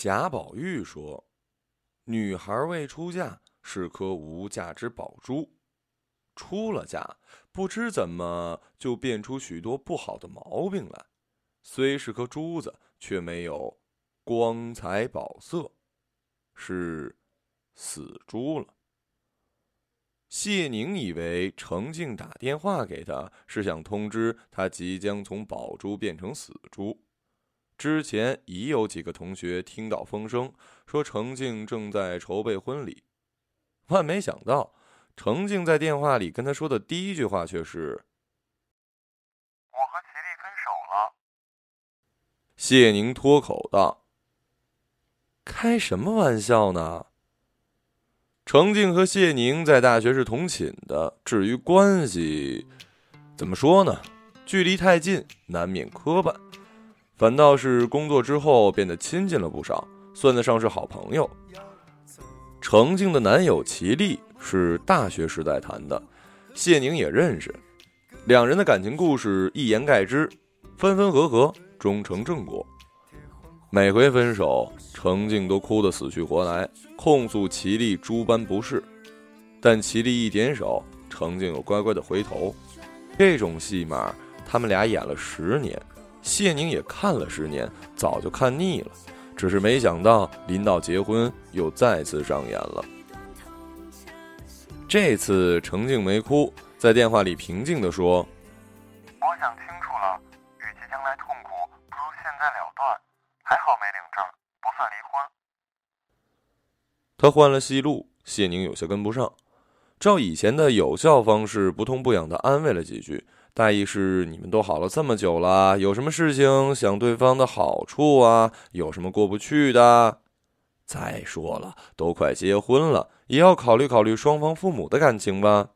贾宝玉说：“女孩未出嫁是颗无价之宝珠，出了嫁，不知怎么就变出许多不好的毛病来。虽是颗珠子，却没有光彩宝色，是死珠了。”谢宁以为程静打电话给他，是想通知他即将从宝珠变成死珠。之前已有几个同学听到风声，说程静正在筹备婚礼，万没想到，程静在电话里跟他说的第一句话却是：“我和齐丽分手了。”谢宁脱口道：“开什么玩笑呢？”程静和谢宁在大学是同寝的，至于关系，怎么说呢？距离太近，难免磕绊。反倒是工作之后变得亲近了不少，算得上是好朋友。程静的男友齐力是大学时代谈的，谢宁也认识，两人的感情故事一言概之：分分合合，终成正果。每回分手，程静都哭得死去活来，控诉齐力诸般不是，但齐力一点手，程静又乖乖的回头。这种戏码，他们俩演了十年。谢宁也看了十年，早就看腻了，只是没想到临到结婚又再次上演了。这次程静没哭，在电话里平静地说：“我想清楚了，与其将来痛苦，不如现在了断。还好没领证，不算离婚。”他换了戏路，谢宁有些跟不上，照以前的有效方式，不痛不痒的安慰了几句。大意是你们都好了这么久了，有什么事情想对方的好处啊？有什么过不去的？再说了，都快结婚了，也要考虑考虑双方父母的感情吧。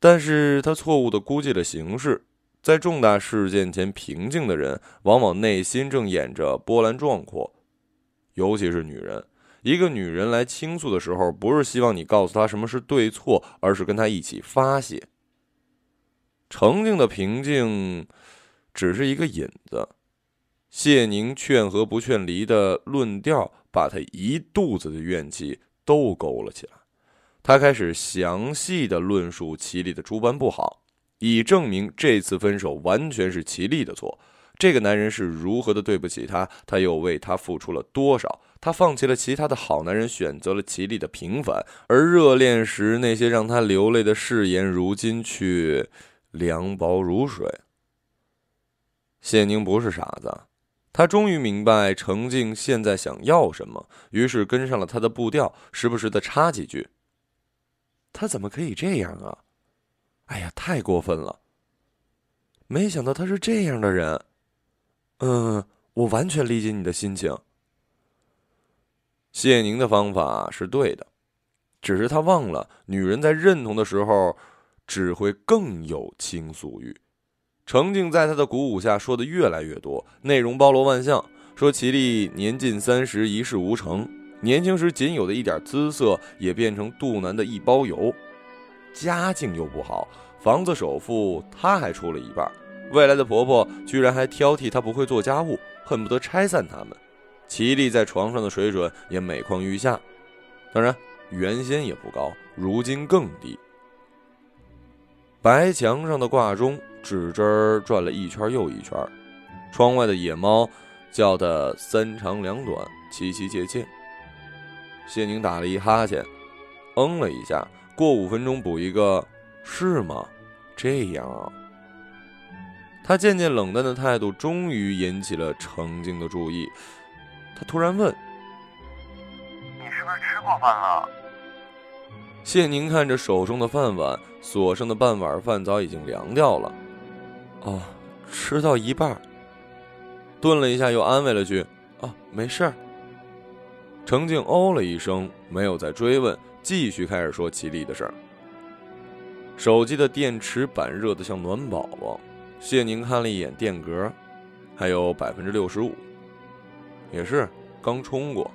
但是他错误的估计了形势，在重大事件前平静的人，往往内心正演着波澜壮阔。尤其是女人，一个女人来倾诉的时候，不是希望你告诉她什么是对错，而是跟她一起发泄。程静的平静，只是一个引子。谢宁劝和不劝离的论调，把他一肚子的怨气都勾了起来。他开始详细的论述齐丽的诸般不好，以证明这次分手完全是齐丽的错。这个男人是如何的对不起他，他又为他付出了多少？他放弃了其他的好男人，选择了齐丽的平凡，而热恋时那些让他流泪的誓言，如今却……凉薄如水。谢宁不是傻子，他终于明白程静现在想要什么，于是跟上了他的步调，时不时的插几句：“他怎么可以这样啊？哎呀，太过分了！没想到他是这样的人。嗯，我完全理解你的心情。谢宁的方法是对的，只是他忘了，女人在认同的时候。”只会更有倾诉欲。程静在他的鼓舞下说的越来越多，内容包罗万象。说齐丽年近三十，一事无成，年轻时仅有的一点姿色也变成肚腩的一包油，家境又不好，房子首付她还出了一半，未来的婆婆居然还挑剔她不会做家务，恨不得拆散他们。齐丽在床上的水准也每况愈下，当然原先也不高，如今更低。白墙上的挂钟指针转了一圈又一圈，窗外的野猫叫得三长两短，凄凄切切。谢宁打了一哈欠，嗯了一下，过五分钟补一个，是吗？这样啊。他渐渐冷淡的态度终于引起了程静的注意，他突然问：“你是不是吃过饭了？”谢宁看着手中的饭碗，所剩的半碗饭早已经凉掉了。哦，吃到一半。顿了一下，又安慰了句：“哦，没事儿。”程静哦了一声，没有再追问，继续开始说齐丽的事儿。手机的电池板热得像暖宝宝。谢宁看了一眼电格，还有百分之六十五，也是刚充过。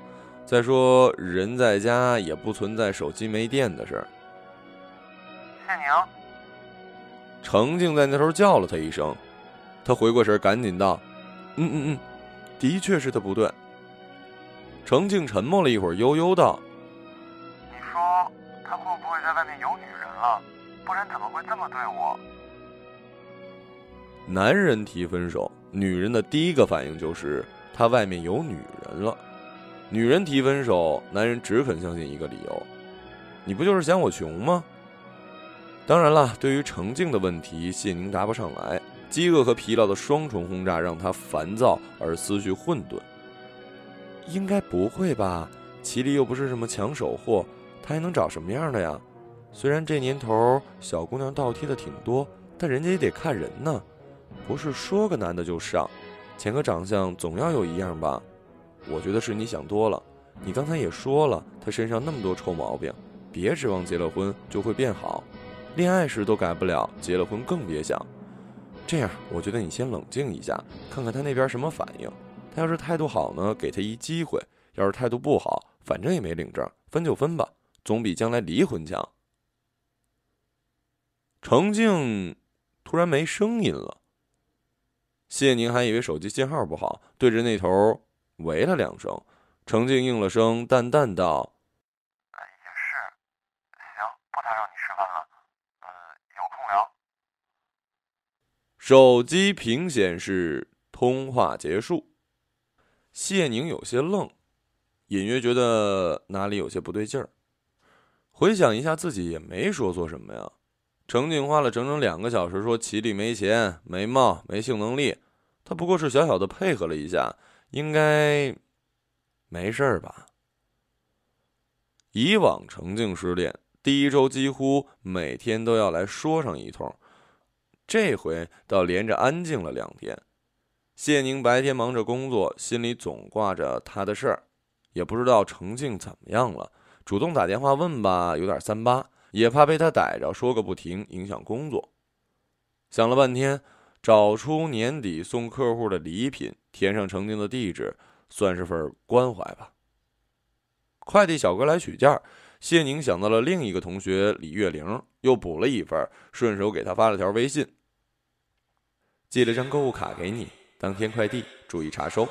再说，人在家也不存在手机没电的事儿。谢宁，程静在那头叫了他一声，他回过神，赶紧道：“嗯嗯嗯，的确是他不对。”程静沉默了一会儿，悠悠道：“你说他会不会在外面有女人了？不然怎么会这么对我？”男人提分手，女人的第一个反应就是他外面有女人了。女人提分手，男人只肯相信一个理由：你不就是嫌我穷吗？当然了，对于程静的问题，谢宁答不上来。饥饿和疲劳的双重轰炸让他烦躁而思绪混沌。应该不会吧？齐丽又不是什么抢手货，他还能找什么样的呀？虽然这年头小姑娘倒贴的挺多，但人家也得看人呢，不是说个男的就上，钱和长相总要有一样吧？我觉得是你想多了。你刚才也说了，他身上那么多臭毛病，别指望结了婚就会变好。恋爱时都改不了，结了婚更别想。这样，我觉得你先冷静一下，看看他那边什么反应。他要是态度好呢，给他一机会；要是态度不好，反正也没领证，分就分吧，总比将来离婚强。程静突然没声音了。谢宁还以为手机信号不好，对着那头喂了两声。程静应了声，淡淡道。也是，行，不打扰你吃饭了。呃，有空聊手机屏显示通话结束。谢宁有些愣，隐约觉得哪里有些不对劲儿。回想一下，自己也没说错什么呀。程静花了整整两个小时说齐力没钱、没貌、没性能力，他不过是小小的配合了一下，应该没事儿吧？以往程静失恋第一周几乎每天都要来说上一通。这回倒连着安静了两天。谢宁白天忙着工作，心里总挂着他的事儿，也不知道程静怎么样了。主动打电话问吧，有点三八，也怕被他逮着说个不停，影响工作。想了半天，找出年底送客户的礼品，填上程静的地址，算是份关怀吧。快递小哥来取件，谢宁想到了另一个同学李月玲，又补了一份，顺手给他发了条微信。寄了张购物卡给你，当天快递，注意查收。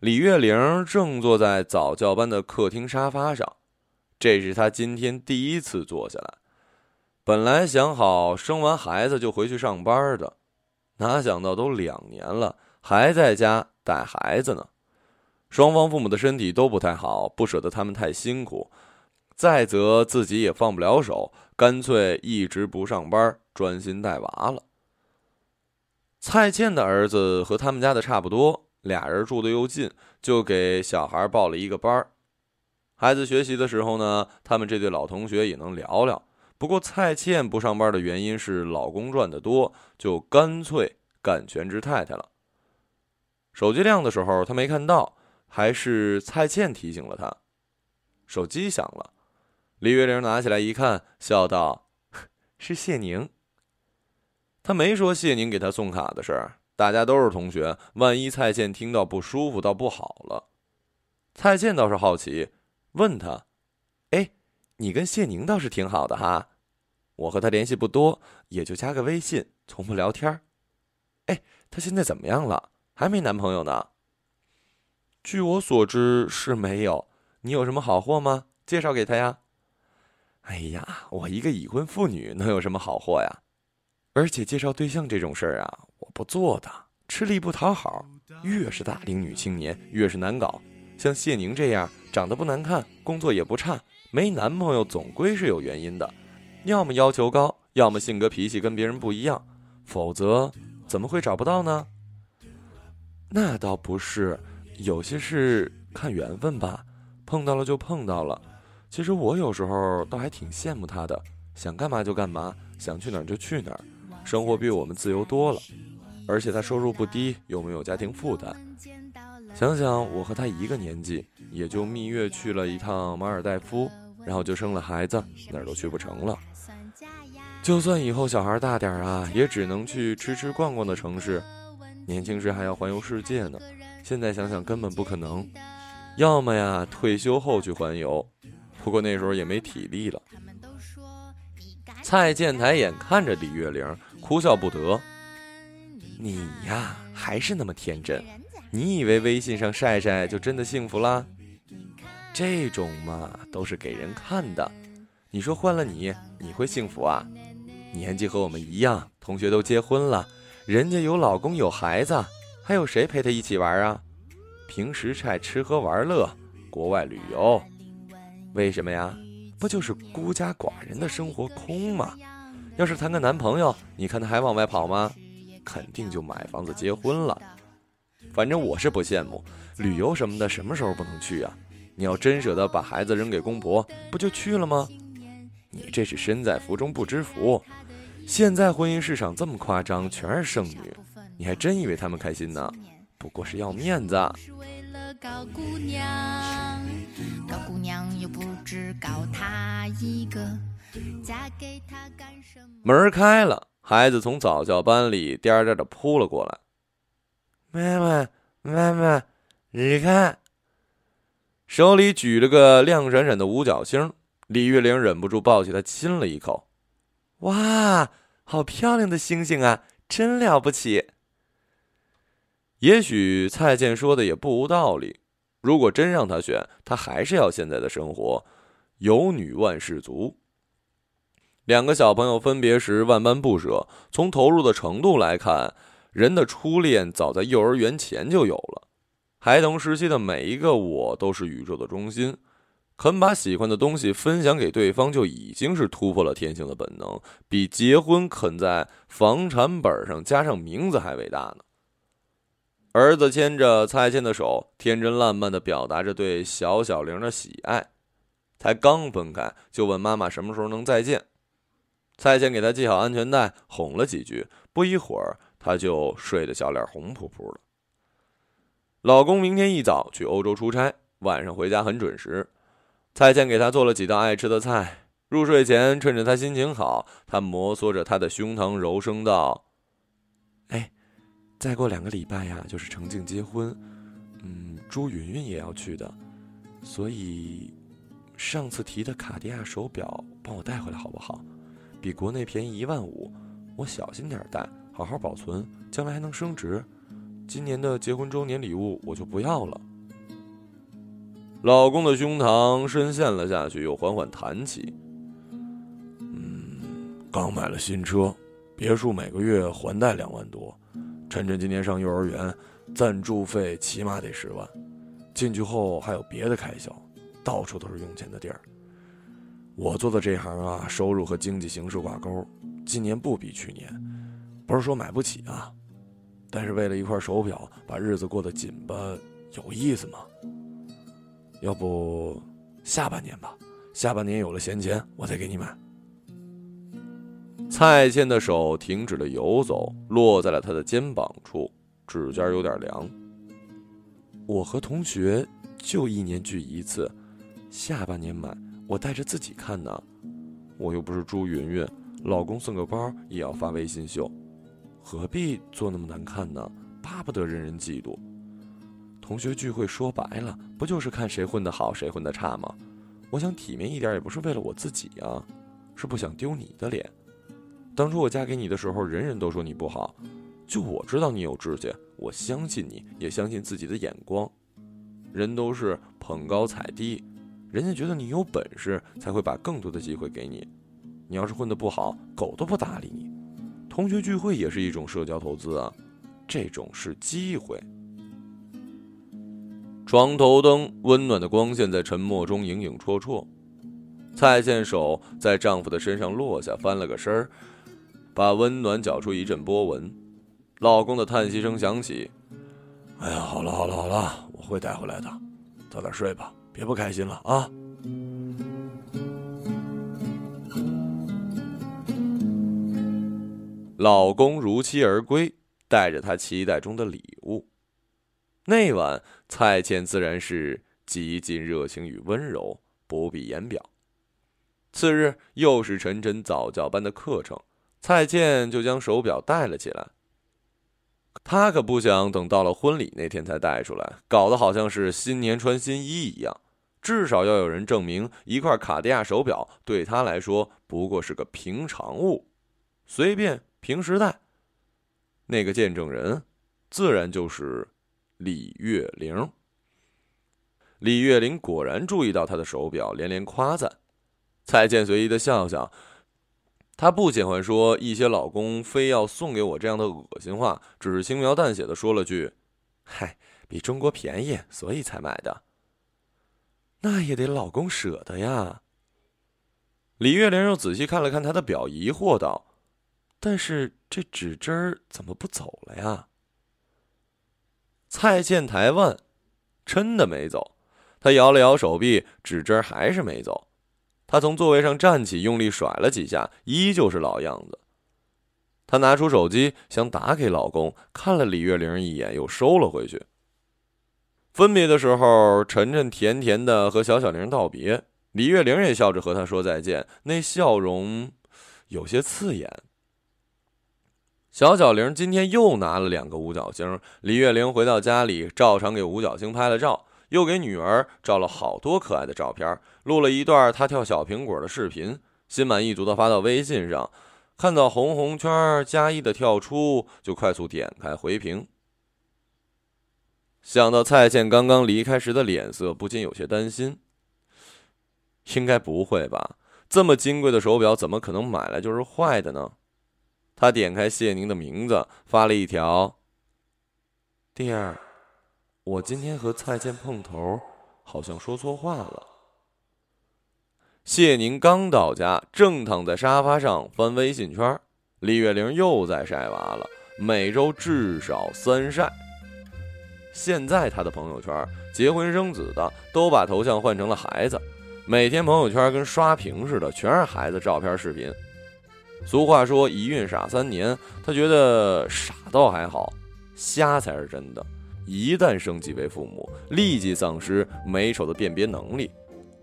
李月玲正坐在早教班的客厅沙发上，这是她今天第一次坐下来。本来想好生完孩子就回去上班的，哪想到都两年了，还在家带孩子呢。双方父母的身体都不太好，不舍得他们太辛苦，再则自己也放不了手，干脆一直不上班，专心带娃了。蔡倩的儿子和他们家的差不多，俩人住的又近，就给小孩报了一个班儿。孩子学习的时候呢，他们这对老同学也能聊聊。不过蔡倩不上班的原因是老公赚的多，就干脆干全职太太了。手机亮的时候他没看到，还是蔡倩提醒了他。手机响了，李月玲拿起来一看，笑道：“ 是谢宁。”他没说谢宁给他送卡的事儿，大家都是同学，万一蔡倩听到不舒服，倒不好了。蔡倩倒是好奇，问他：“哎，你跟谢宁倒是挺好的哈，我和他联系不多，也就加个微信，从不聊天。哎，他现在怎么样了？还没男朋友呢？据我所知是没有。你有什么好货吗？介绍给他呀。哎呀，我一个已婚妇女，能有什么好货呀？”而且介绍对象这种事儿啊，我不做的，吃力不讨好。越是大龄女青年，越是难搞。像谢宁这样长得不难看，工作也不差，没男朋友总归是有原因的，要么要求高，要么性格脾气跟别人不一样，否则怎么会找不到呢？那倒不是，有些事看缘分吧，碰到了就碰到了。其实我有时候倒还挺羡慕他的，想干嘛就干嘛，想去哪儿就去哪儿。生活比我们自由多了，而且他收入不低，又没有家庭负担。想想我和他一个年纪，也就蜜月去了一趟马尔代夫，然后就生了孩子，哪儿都去不成了。就算以后小孩大点啊，也只能去吃吃逛逛的城市。年轻时还要环游世界呢，现在想想根本不可能。要么呀，退休后去环游，不过那时候也没体力了。蔡建台眼看着李月玲。哭笑不得，你呀还是那么天真，你以为微信上晒晒就真的幸福啦？这种嘛，都是给人看的。你说换了你，你会幸福啊？年纪和我们一样，同学都结婚了，人家有老公有孩子，还有谁陪他一起玩啊？平时晒吃喝玩乐，国外旅游，为什么呀？不就是孤家寡人的生活空吗？要是谈个男朋友，你看他还往外跑吗？肯定就买房子结婚了。反正我是不羡慕，旅游什么的什么时候不能去啊？你要真舍得把孩子扔给公婆，不就去了吗？你这是身在福中不知福。现在婚姻市场这么夸张，全是剩女，你还真以为他们开心呢？不过是要面子。门开了，孩子从早教班里颠颠的扑了过来。妈妈，妈妈，你看，手里举了个亮闪闪的五角星。李玉玲忍不住抱起他亲了一口。哇，好漂亮的星星啊，真了不起。也许蔡健说的也不无道理。如果真让他选，他还是要现在的生活，有女万事足。两个小朋友分别时万般不舍，从投入的程度来看，人的初恋早在幼儿园前就有了。孩童时期的每一个我都是宇宙的中心，肯把喜欢的东西分享给对方，就已经是突破了天性的本能，比结婚肯在房产本上加上名字还伟大呢。儿子牵着蔡健的手，天真烂漫地表达着对小小玲的喜爱。才刚分开，就问妈妈什么时候能再见。蔡健给他系好安全带，哄了几句，不一会儿他就睡得小脸红扑扑的。老公明天一早去欧洲出差，晚上回家很准时。蔡健给他做了几道爱吃的菜。入睡前，趁着他心情好，他摩挲着他的胸膛，柔声道：“哎。”再过两个礼拜呀，就是程静结婚，嗯，朱云云也要去的，所以上次提的卡地亚手表帮我带回来好不好？比国内便宜一万五，我小心点带，好好保存，将来还能升值。今年的结婚周年礼物我就不要了。老公的胸膛深陷了下去，又缓缓弹起。嗯，刚买了新车，别墅每个月还贷两万多。晨晨今年上幼儿园，赞助费起码得十万。进去后还有别的开销，到处都是用钱的地儿。我做的这行啊，收入和经济形势挂钩，今年不比去年。不是说买不起啊，但是为了一块手表，把日子过得紧巴，有意思吗？要不下半年吧，下半年有了闲钱，我再给你买。蔡健的手停止了游走，落在了他的肩膀处，指尖有点凉。我和同学就一年聚一次，下半年买，我带着自己看呢。我又不是朱云云，老公送个包也要发微信秀，何必做那么难看呢？巴不得人人嫉妒。同学聚会说白了，不就是看谁混得好，谁混得差吗？我想体面一点，也不是为了我自己啊，是不想丢你的脸。当初我嫁给你的时候，人人都说你不好，就我知道你有志气，我相信你，也相信自己的眼光。人都是捧高踩低，人家觉得你有本事，才会把更多的机会给你。你要是混得不好，狗都不搭理你。同学聚会也是一种社交投资啊，这种是机会。床头灯温暖的光线在沉默中影影绰绰，蔡健手在丈夫的身上落下，翻了个身儿。把温暖搅出一阵波纹，老公的叹息声响起。哎呀，好了好了好了，我会带回来的，早点睡吧，别不开心了啊。老公如期而归，带着他期待中的礼物。那晚，蔡倩自然是极尽热情与温柔，不必言表。次日，又是晨晨早教班的课程。蔡倩就将手表戴了起来。她可不想等到了婚礼那天才戴出来，搞得好像是新年穿新衣一样。至少要有人证明一块卡地亚手表对他来说不过是个平常物，随便平时戴。那个见证人，自然就是李月玲。李月玲果然注意到她的手表，连连夸赞。蔡健随意的笑笑，他不喜欢说一些老公非要送给我这样的恶心话，只是轻描淡写的说了句：“嗨，比中国便宜，所以才买的。”那也得老公舍得呀。李月玲又仔细看了看他的表，疑惑道：“但是这指针儿怎么不走了呀？”蔡健台问：“真的没走？”他摇了摇手臂，指针还是没走。他从座位上站起，用力甩了几下，依旧是老样子。他拿出手机想打给老公，看了李月玲一眼，又收了回去。分别的时候，晨晨甜甜的和小小玲道别，李月玲也笑着和他说再见，那笑容有些刺眼。小小玲今天又拿了两个五角星，李月玲回到家里，照常给五角星拍了照，又给女儿照了好多可爱的照片，录了一段她跳小苹果的视频，心满意足的发到微信上。看到红红圈加一的跳出，就快速点开回屏。想到蔡健刚刚离开时的脸色，不禁有些担心。应该不会吧？这么金贵的手表，怎么可能买来就是坏的呢？他点开谢宁的名字，发了一条：“弟儿，我今天和蔡健碰头，好像说错话了。”谢宁刚到家，正躺在沙发上翻微信圈，李月玲又在晒娃了，每周至少三晒。现在他的朋友圈，结婚生子的都把头像换成了孩子，每天朋友圈跟刷屏似的，全是孩子照片、视频。俗话说“一孕傻三年”，他觉得傻倒还好，瞎才是真的。一旦生几位父母，立即丧失美丑的辨别能力，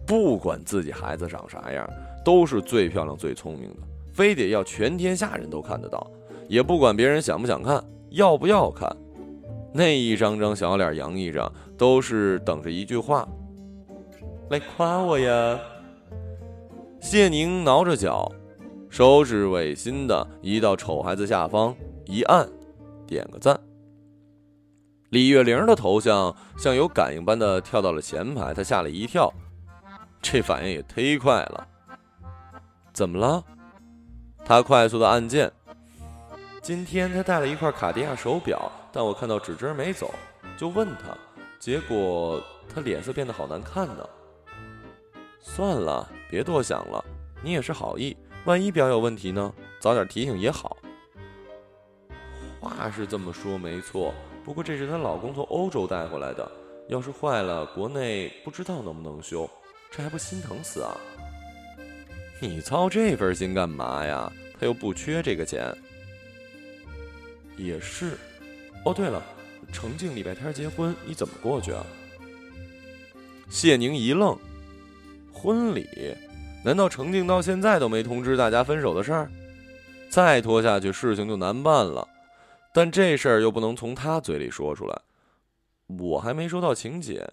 不管自己孩子长啥样，都是最漂亮、最聪明的，非得要全天下人都看得到，也不管别人想不想看，要不要看。那一张张小脸洋溢着，都是等着一句话：“来夸我呀。”谢宁挠着脚，手指违心的移到丑孩子下方，一按，点个赞。李月玲的头像像有感应般的跳到了前排，她吓了一跳，这反应也忒快了。怎么了？他快速的按键。今天他带了一块卡地亚手表。但我看到指针没走，就问他，结果他脸色变得好难看呢。算了，别多想了，你也是好意，万一表有问题呢？早点提醒也好。话是这么说没错，不过这是她老公从欧洲带回来的，要是坏了，国内不知道能不能修，这还不心疼死啊？你操这份心干嘛呀？他又不缺这个钱。也是。哦，对了，程静礼拜天结婚，你怎么过去啊？谢宁一愣，婚礼？难道程静到现在都没通知大家分手的事儿？再拖下去，事情就难办了。但这事儿又不能从他嘴里说出来。我还没收到请柬，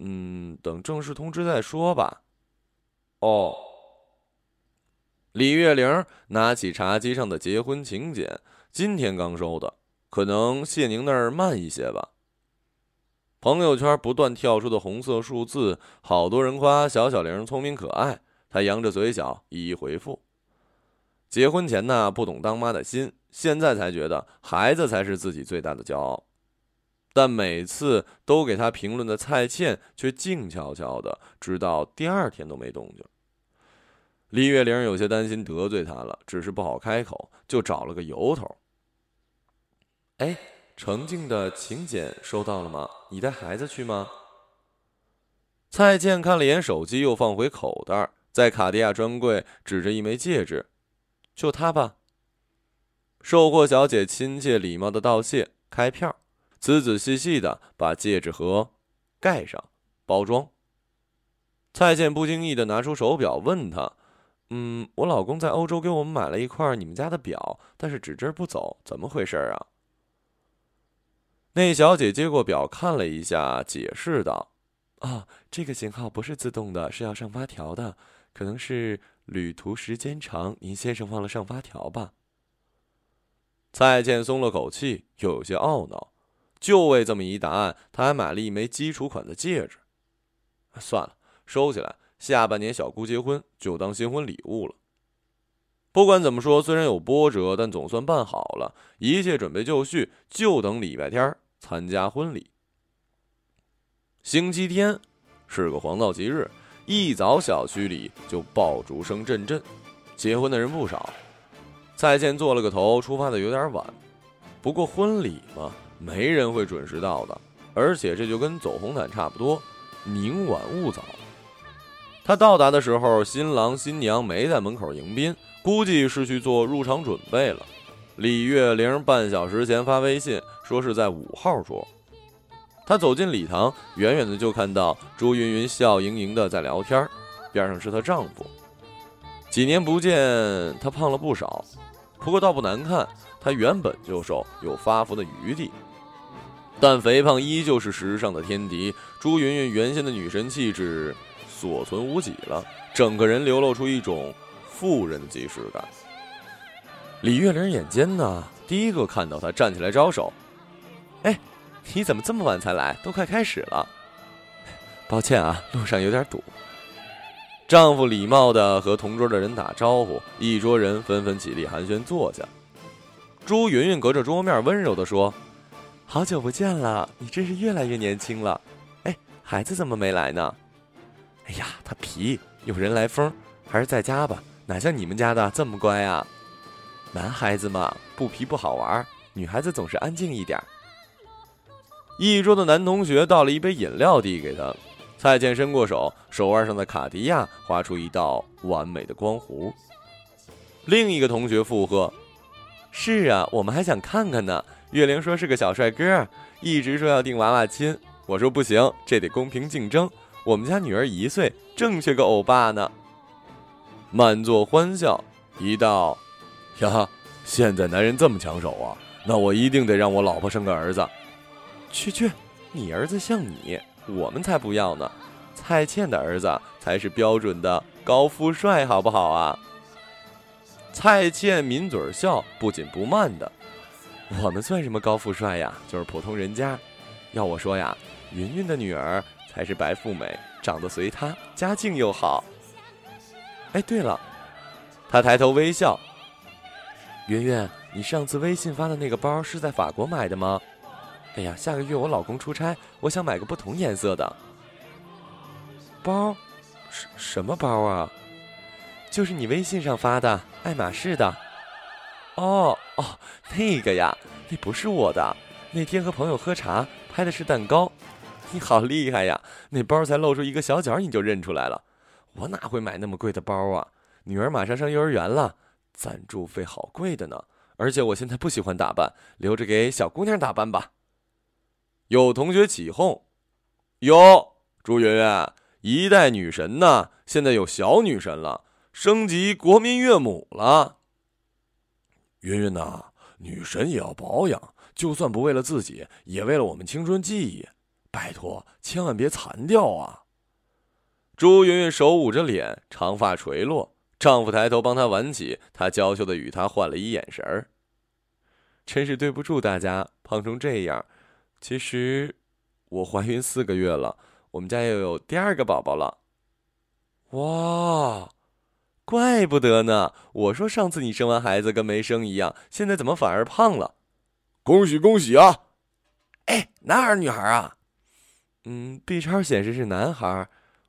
嗯，等正式通知再说吧。哦，李月玲拿起茶几上的结婚请柬，今天刚收的。可能谢宁那儿慢一些吧。朋友圈不断跳出的红色数字，好多人夸小小玲聪明可爱。他扬着嘴角一一回复。结婚前呢不懂当妈的心，现在才觉得孩子才是自己最大的骄傲。但每次都给他评论的蔡倩却静悄悄的，直到第二天都没动静。李月玲有些担心得罪他了，只是不好开口，就找了个由头。哎，程静的请柬收到了吗？你带孩子去吗？蔡健看了眼手机，又放回口袋，在卡地亚专柜指着一枚戒指：“就它吧。”售货小姐亲切礼貌的道谢，开票，仔仔细细的把戒指盒盖上，包装。蔡健不经意的拿出手表，问他：“嗯，我老公在欧洲给我们买了一块你们家的表，但是指针不走，怎么回事啊？”那小姐接过表，看了一下，解释道：“啊，这个型号不是自动的，是要上发条的，可能是旅途时间长，您先生忘了上发条吧。”蔡健松了口气，又有些懊恼，就为这么一答案，他还买了一枚基础款的戒指。算了，收起来。下半年小姑结婚，就当新婚礼物了。不管怎么说，虽然有波折，但总算办好了，一切准备就绪，就等礼拜天参加婚礼。星期天是个黄道吉日，一早小区里就爆竹声阵阵，结婚的人不少。蔡健做了个头，出发的有点晚，不过婚礼嘛，没人会准时到的，而且这就跟走红毯差不多，宁晚勿早。他到达的时候，新郎新娘没在门口迎宾，估计是去做入场准备了。李月玲半小时前发微信说是在五号桌。他走进礼堂，远远的就看到朱云云笑盈盈的在聊天，边上是她丈夫。几年不见，她胖了不少，不过倒不难看。她原本就瘦，有发福的余地，但肥胖依旧是时尚的天敌。朱云云原先的女神气质。所存无几了，整个人流露出一种妇人的即视感。李月玲眼尖呢，第一个看到他，站起来招手：“哎，你怎么这么晚才来？都快开始了。”抱歉啊，路上有点堵。丈夫礼貌的和同桌的人打招呼，一桌人纷纷起立寒暄坐下。朱云云隔着桌面温柔的说：“好久不见了，你真是越来越年轻了。哎，孩子怎么没来呢？”哎呀，他皮，有人来疯，还是在家吧，哪像你们家的这么乖啊？男孩子嘛，不皮不好玩，女孩子总是安静一点。一桌的男同学倒了一杯饮料递给他，蔡健伸过手，手腕上的卡地亚划出一道完美的光弧。另一个同学附和：“是啊，我们还想看看呢。”月玲说是个小帅哥，一直说要订娃娃亲，我说不行，这得公平竞争。我们家女儿一岁，正缺个欧巴呢。满座欢笑。一道，呀，现在男人这么抢手啊，那我一定得让我老婆生个儿子。去去，你儿子像你，我们才不要呢。蔡倩的儿子才是标准的高富帅，好不好啊？蔡倩抿嘴笑，不紧不慢的。我们算什么高富帅呀？就是普通人家。要我说呀，云云的女儿。才是白富美，长得随她，家境又好。哎，对了，他抬头微笑。云云，你上次微信发的那个包是在法国买的吗？哎呀，下个月我老公出差，我想买个不同颜色的包。什什么包啊？就是你微信上发的，爱马仕的。哦哦，那个呀，那不是我的。那天和朋友喝茶，拍的是蛋糕。你好厉害呀！那包才露出一个小角，你就认出来了。我哪会买那么贵的包啊？女儿马上上幼儿园了，赞助费好贵的呢。而且我现在不喜欢打扮，留着给小姑娘打扮吧。有同学起哄：“哟，朱媛媛，一代女神呢，现在有小女神了，升级国民岳母了。”云云呐，女神也要保养，就算不为了自己，也为了我们青春记忆。拜托，千万别残掉啊！朱云云手捂着脸，长发垂落，丈夫抬头帮她挽起，她娇羞的与他换了一眼神儿。真是对不住大家，胖成这样。其实，我怀孕四个月了，我们家又有第二个宝宝了。哇，怪不得呢！我说上次你生完孩子跟没生一样，现在怎么反而胖了？恭喜恭喜啊！哎，男孩女孩啊？嗯，B 超显示是男孩，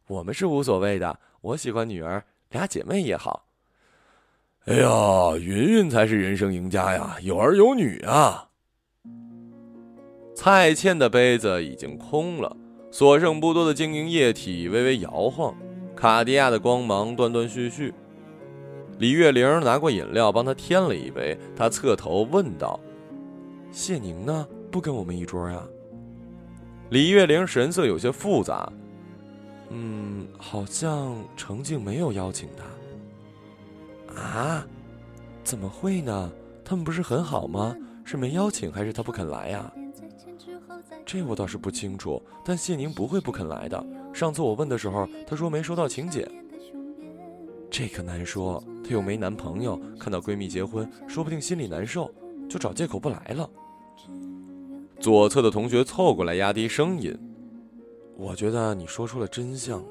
我们是无所谓的。我喜欢女儿，俩姐妹也好。哎呀，云云才是人生赢家呀，有儿有女啊！蔡倩的杯子已经空了，所剩不多的晶莹液体微微摇晃，卡地亚的光芒断断续续。李月玲拿过饮料帮他添了一杯，她侧头问道：“谢宁呢？不跟我们一桌呀？”李月玲神色有些复杂，嗯，好像程静没有邀请他。啊？怎么会呢？他们不是很好吗？是没邀请还是他不肯来呀？这我倒是不清楚，但谢宁不会不肯来的。上次我问的时候，她说没收到请柬。这可难说，她又没男朋友，看到闺蜜结婚，说不定心里难受，就找借口不来了。左侧的同学凑过来压低声音：“我觉得你说出了真相了。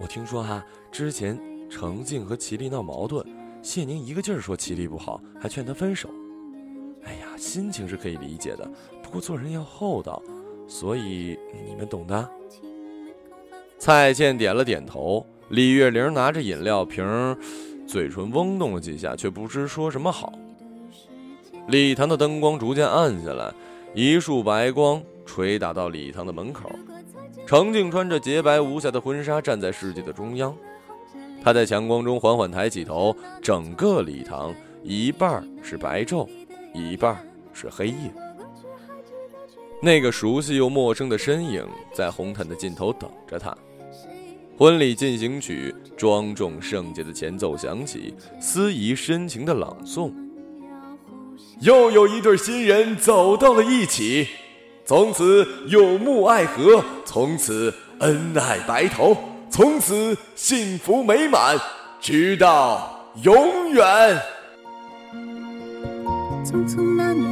我听说哈，之前程静和齐丽闹矛盾，谢宁一个劲儿说齐丽不好，还劝她分手。哎呀，心情是可以理解的，不过做人要厚道，所以你们懂的。”蔡倩点了点头。李月玲拿着饮料瓶，嘴唇嗡动了几下，却不知说什么好。礼堂的灯光逐渐暗下来，一束白光垂打到礼堂的门口。程静穿着洁白无瑕的婚纱站在世界的中央，她在强光中缓缓抬起头，整个礼堂一半是白昼，一半是黑夜。那个熟悉又陌生的身影在红毯的尽头等着他。婚礼进行曲庄重圣洁的前奏响起，司仪深情的朗诵。又有一对新人走到了一起，从此有目爱河，从此恩爱白头，从此幸福美满，直到永远。匆匆那年，